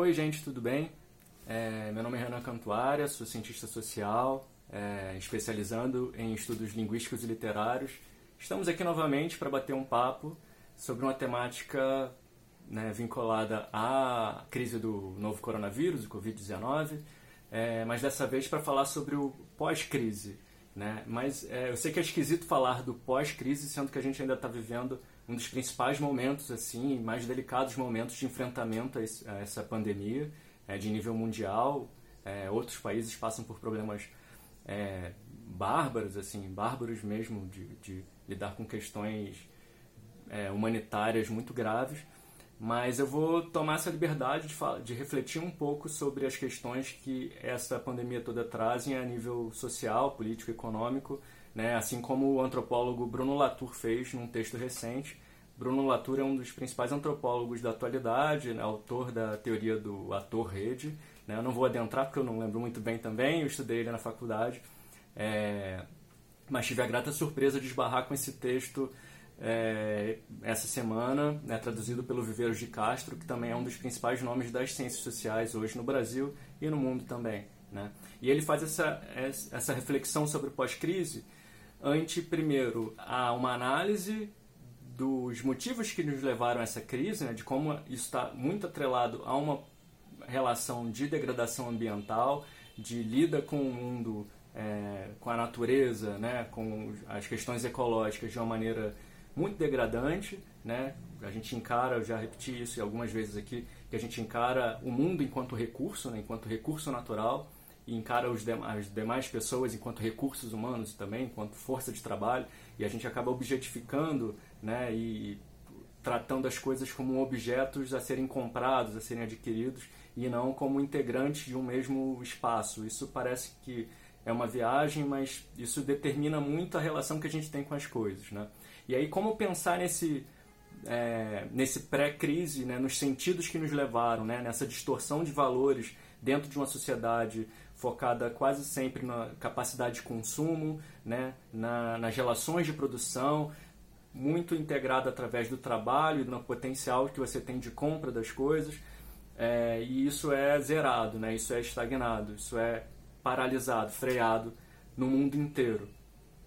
Oi, gente, tudo bem? É, meu nome é Renan Cantuária, sou cientista social, é, especializando em estudos linguísticos e literários. Estamos aqui novamente para bater um papo sobre uma temática né, vinculada à crise do novo coronavírus, o Covid-19, é, mas dessa vez para falar sobre o pós-crise. Né? Mas é, eu sei que é esquisito falar do pós-crise, sendo que a gente ainda está vivendo um dos principais momentos, assim, mais delicados momentos de enfrentamento a, esse, a essa pandemia é, de nível mundial. É, outros países passam por problemas é, bárbaros, assim, bárbaros mesmo, de, de lidar com questões é, humanitárias muito graves. Mas eu vou tomar essa liberdade de, falar, de refletir um pouco sobre as questões que essa pandemia toda trazem a nível social, político, econômico, né? assim como o antropólogo Bruno Latour fez num texto recente. Bruno Latour é um dos principais antropólogos da atualidade, né? autor da teoria do ator-rede. Né? Eu não vou adentrar porque eu não lembro muito bem também, eu estudei ele na faculdade. É... Mas tive a grata surpresa de esbarrar com esse texto é, essa semana, né, traduzido pelo Viveiros de Castro, que também é um dos principais nomes das ciências sociais hoje no Brasil e no mundo também. Né? E ele faz essa, essa reflexão sobre pós-crise ante, primeiro, a uma análise dos motivos que nos levaram a essa crise, né, de como isso está muito atrelado a uma relação de degradação ambiental, de lida com o mundo, é, com a natureza, né, com as questões ecológicas de uma maneira muito degradante, né? A gente encara, eu já repeti isso algumas vezes aqui, que a gente encara o mundo enquanto recurso, né? enquanto recurso natural, e encara os as demais pessoas enquanto recursos humanos também, enquanto força de trabalho, e a gente acaba objetificando, né? E tratando as coisas como objetos a serem comprados, a serem adquiridos, e não como integrantes de um mesmo espaço. Isso parece que é uma viagem, mas isso determina muito a relação que a gente tem com as coisas, né? E aí, como pensar nesse, é, nesse pré-crise, né, nos sentidos que nos levaram, né, nessa distorção de valores dentro de uma sociedade focada quase sempre na capacidade de consumo, né, na, nas relações de produção, muito integrada através do trabalho e no potencial que você tem de compra das coisas. É, e isso é zerado, né, isso é estagnado, isso é paralisado, freado no mundo inteiro.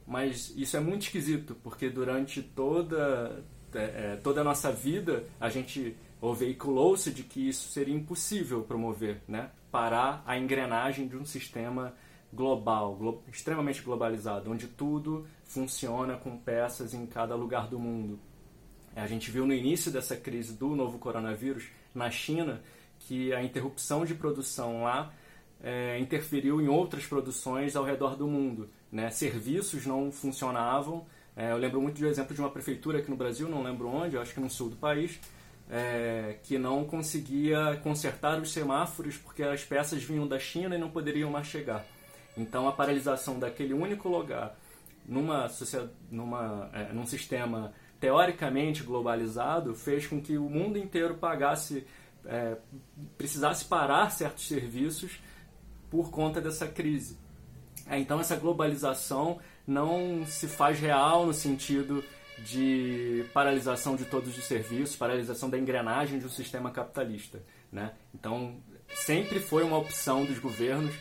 Mas isso é muito esquisito, porque durante toda, é, é toda a nossa vida a gente ou veiculou-se de que isso seria impossível promover, né? parar a engrenagem de um sistema global, glo extremamente globalizado, onde tudo funciona com peças em cada lugar do mundo. A gente viu no início dessa crise do novo coronavírus na China que a interrupção de produção lá é, interferiu em outras produções ao redor do mundo. Né? Serviços não funcionavam. É, eu lembro muito um exemplo de uma prefeitura aqui no Brasil, não lembro onde, acho que no sul do país, é, que não conseguia consertar os semáforos porque as peças vinham da China e não poderiam mais chegar. Então a paralisação daquele único lugar numa, numa, é, num sistema teoricamente globalizado fez com que o mundo inteiro pagasse, é, precisasse parar certos serviços por conta dessa crise. É, então essa globalização não se faz real no sentido de paralisação de todos os serviços, paralisação da engrenagem de um sistema capitalista. Né? Então sempre foi uma opção dos governos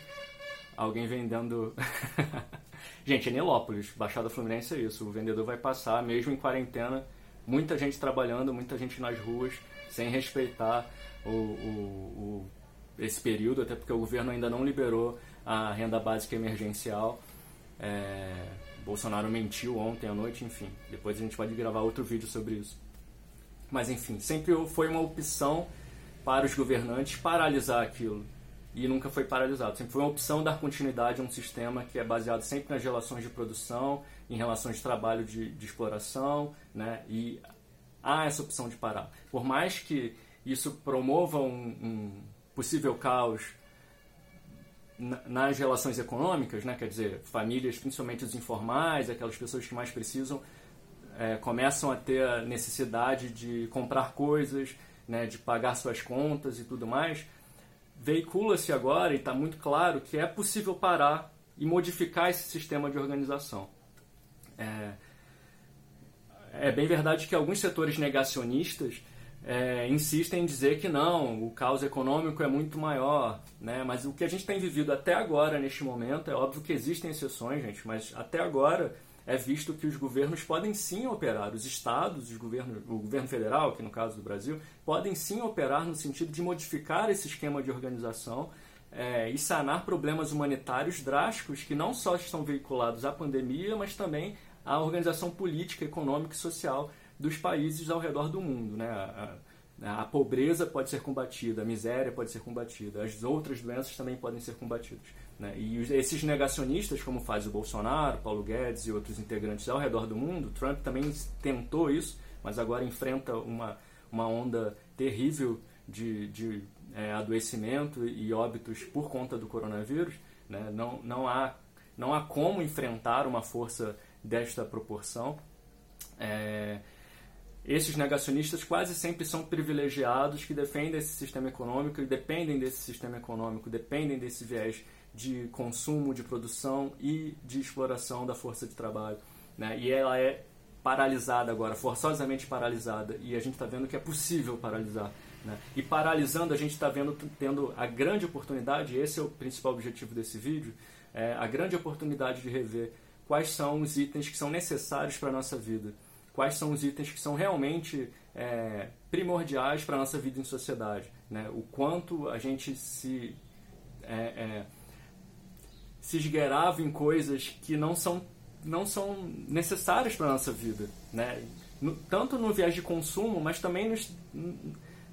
alguém vendendo. gente, é Nilópolis, Baixada Fluminense é isso. O vendedor vai passar, mesmo em quarentena, muita gente trabalhando, muita gente nas ruas, sem respeitar o, o, o esse período, até porque o governo ainda não liberou a renda básica emergencial. É, Bolsonaro mentiu ontem à noite, enfim. Depois a gente pode gravar outro vídeo sobre isso. Mas enfim, sempre foi uma opção para os governantes paralisar aquilo. E nunca foi paralisado. Sempre foi uma opção dar continuidade a um sistema que é baseado sempre nas relações de produção, em relações de trabalho de, de exploração, né? E há essa opção de parar. Por mais que isso promova um, um possível caos nas relações econômicas, né? quer dizer, famílias, principalmente os informais, aquelas pessoas que mais precisam, é, começam a ter a necessidade de comprar coisas, né? de pagar suas contas e tudo mais. Veicula-se agora, e está muito claro, que é possível parar e modificar esse sistema de organização. É, é bem verdade que alguns setores negacionistas é, insistem em dizer que não, o caos econômico é muito maior, né? Mas o que a gente tem vivido até agora, neste momento, é óbvio que existem exceções, gente, mas até agora é visto que os governos podem sim operar, os estados, os governos, o governo federal, que no caso do Brasil, podem sim operar no sentido de modificar esse esquema de organização é, e sanar problemas humanitários drásticos que não só estão veiculados à pandemia, mas também à organização política, econômica e social dos países ao redor do mundo. Né? A, a, a, pobreza pode ser combatida, a miséria pode ser combatida, as outras doenças também podem ser combatidas. Né? E esses negacionistas, como faz o Bolsonaro, Paulo Guedes e outros integrantes ao redor do mundo, Trump também tentou isso, mas agora enfrenta uma, uma onda terrível de, de é, adoecimento e óbitos por conta do coronavírus. Né? Não, não, há, não há como enfrentar uma força desta proporção. É, esses negacionistas quase sempre são privilegiados que defendem esse sistema econômico e dependem desse sistema econômico, dependem desse viés de consumo, de produção e de exploração da força de trabalho. Né? E ela é paralisada agora, forçosamente paralisada, e a gente está vendo que é possível paralisar. Né? E paralisando, a gente está vendo tendo a grande oportunidade, esse é o principal objetivo desse vídeo, é a grande oportunidade de rever quais são os itens que são necessários para a nossa vida quais são os itens que são realmente é, primordiais para a nossa vida em sociedade. Né? O quanto a gente se, é, é, se esgueirava em coisas que não são, não são necessárias para a nossa vida. Né? No, tanto no viés de consumo, mas também nos,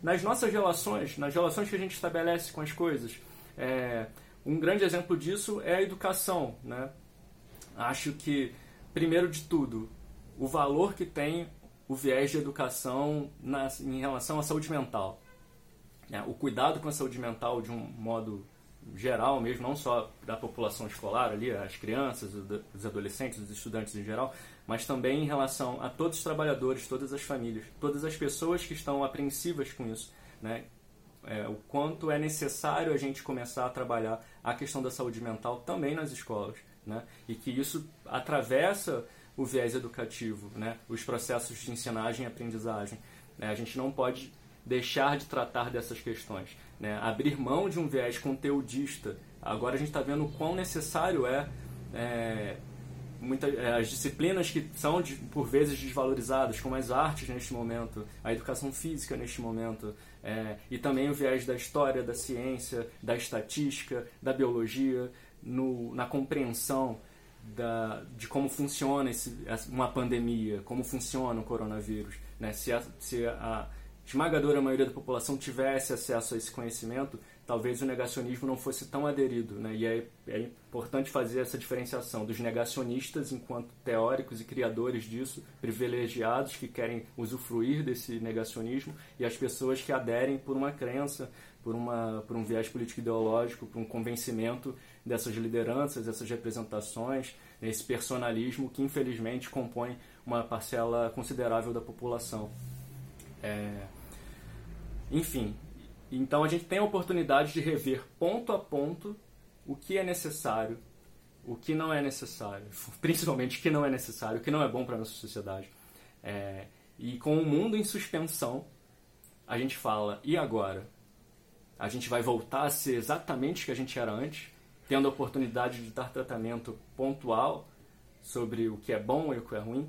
nas nossas relações, nas relações que a gente estabelece com as coisas. É, um grande exemplo disso é a educação. Né? Acho que, primeiro de tudo, o valor que tem o viés de educação na, em relação à saúde mental. É, o cuidado com a saúde mental de um modo geral mesmo, não só da população escolar ali, as crianças, os adolescentes, os estudantes em geral, mas também em relação a todos os trabalhadores, todas as famílias, todas as pessoas que estão apreensivas com isso, né? É, o quanto é necessário a gente começar a trabalhar a questão da saúde mental também nas escolas, né? E que isso atravessa o viés educativo, né? os processos de ensinagem e aprendizagem. Né? A gente não pode deixar de tratar dessas questões. Né? Abrir mão de um viés conteudista. Agora a gente está vendo o quão necessário é, é, muita, é, as disciplinas que são de, por vezes desvalorizadas, como as artes neste momento, a educação física neste momento, é, e também o viés da história, da ciência, da estatística, da biologia, no, na compreensão da, de como funciona esse, uma pandemia, como funciona o coronavírus. Né? Se, a, se a esmagadora maioria da população tivesse acesso a esse conhecimento, talvez o negacionismo não fosse tão aderido. Né? E é, é importante fazer essa diferenciação dos negacionistas enquanto teóricos e criadores disso, privilegiados que querem usufruir desse negacionismo, e as pessoas que aderem por uma crença, por, uma, por um viés político-ideológico, por um convencimento dessas lideranças, dessas representações, esse personalismo que infelizmente compõe uma parcela considerável da população. É... Enfim, então a gente tem a oportunidade de rever ponto a ponto o que é necessário, o que não é necessário, principalmente o que não é necessário, o que não é bom para a nossa sociedade. É... E com o mundo em suspensão, a gente fala, e agora? A gente vai voltar a ser exatamente o que a gente era antes? Tendo a oportunidade de dar tratamento pontual sobre o que é bom e o que é ruim.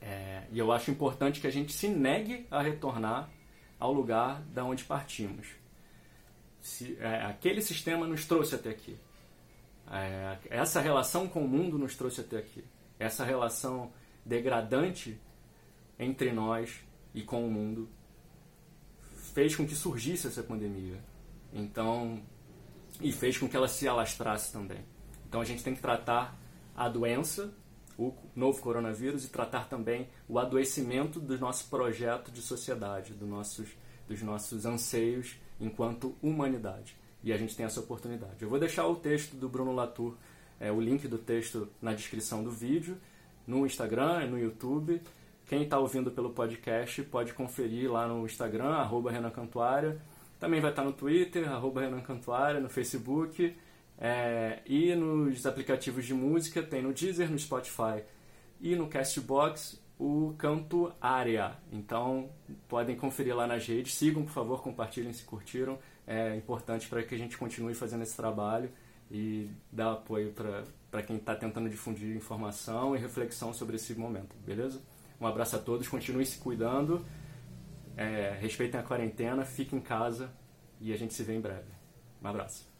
É, e eu acho importante que a gente se negue a retornar ao lugar da onde partimos. Se, é, aquele sistema nos trouxe até aqui. É, essa relação com o mundo nos trouxe até aqui. Essa relação degradante entre nós e com o mundo fez com que surgisse essa pandemia. Então, e fez com que ela se alastrasse também. Então a gente tem que tratar a doença, o novo coronavírus, e tratar também o adoecimento do nosso projeto de sociedade, do nossos, dos nossos anseios enquanto humanidade. E a gente tem essa oportunidade. Eu vou deixar o texto do Bruno Latour, é, o link do texto na descrição do vídeo, no Instagram, no YouTube. Quem está ouvindo pelo podcast pode conferir lá no Instagram, arroba Renan Cantuária também vai estar no Twitter, arroba Renan Cantuária, no Facebook. É, e nos aplicativos de música tem no Deezer, no Spotify e no Castbox o Canto Área. Então, podem conferir lá nas redes. Sigam, por favor, compartilhem se curtiram. É importante para que a gente continue fazendo esse trabalho e dar apoio para quem está tentando difundir informação e reflexão sobre esse momento, beleza? Um abraço a todos, continuem se cuidando, é, respeitem a quarentena, fiquem em casa e a gente se vê em breve. Um abraço.